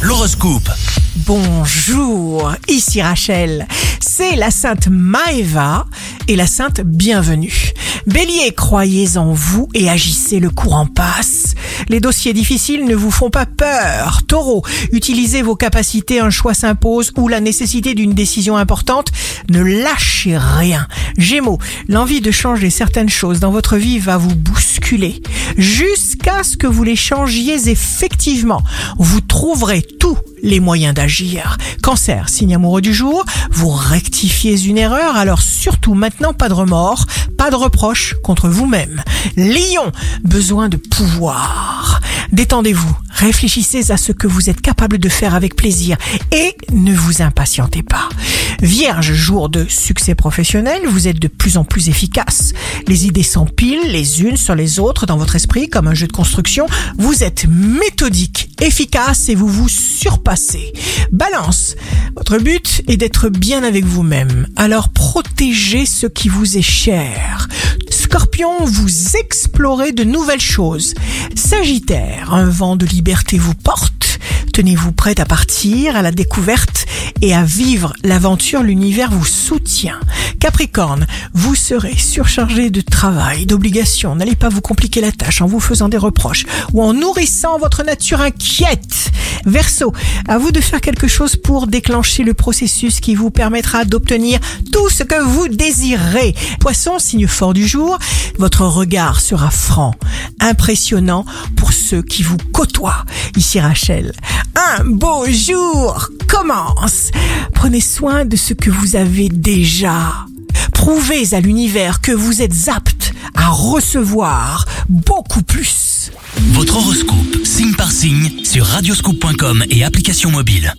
L'horoscope. Bonjour, ici Rachel. C'est la sainte Maeva et la sainte Bienvenue. Bélier, croyez en vous et agissez, le courant passe. Les dossiers difficiles ne vous font pas peur. Taureau, utilisez vos capacités, un choix s'impose ou la nécessité d'une décision importante. Ne lâchez rien. Gémeaux, l'envie de changer certaines choses dans votre vie va vous bousculer jusqu'à ce que vous les changiez effectivement. Vous trouverez tous les moyens d'agir. Cancer, signe amoureux du jour, vous rectifiez une erreur, alors surtout maintenant pas de remords, pas de reproches contre vous-même. Lion, besoin de pouvoir. Détendez-vous, réfléchissez à ce que vous êtes capable de faire avec plaisir et ne vous impatientez pas. Vierge, jour de succès professionnel, vous êtes de plus en plus efficace. Les idées s'empilent les unes sur les autres dans votre esprit comme un jeu de construction. Vous êtes méthodique, efficace et vous vous surpassez. Balance, votre but est d'être bien avec vous-même. Alors protégez ce qui vous est cher. Scorpion, vous explorez de nouvelles choses. Sagittaire, un vent de liberté vous porte. Tenez-vous prête à partir à la découverte et à vivre l'aventure, l'univers vous soutient. Capricorne, vous serez surchargé de travail, d'obligations. N'allez pas vous compliquer la tâche en vous faisant des reproches ou en nourrissant votre nature inquiète. Verseau, à vous de faire quelque chose pour déclencher le processus qui vous permettra d'obtenir tout ce que vous désirez. Poisson, signe fort du jour, votre regard sera franc, impressionnant pour ceux qui vous côtoient. Ici Rachel, un beau jour commence. Prenez soin de ce que vous avez déjà. Prouvez à l'univers que vous êtes apte à recevoir beaucoup plus. Votre horoscope, signe par signe, sur radioscoop.com et application mobile.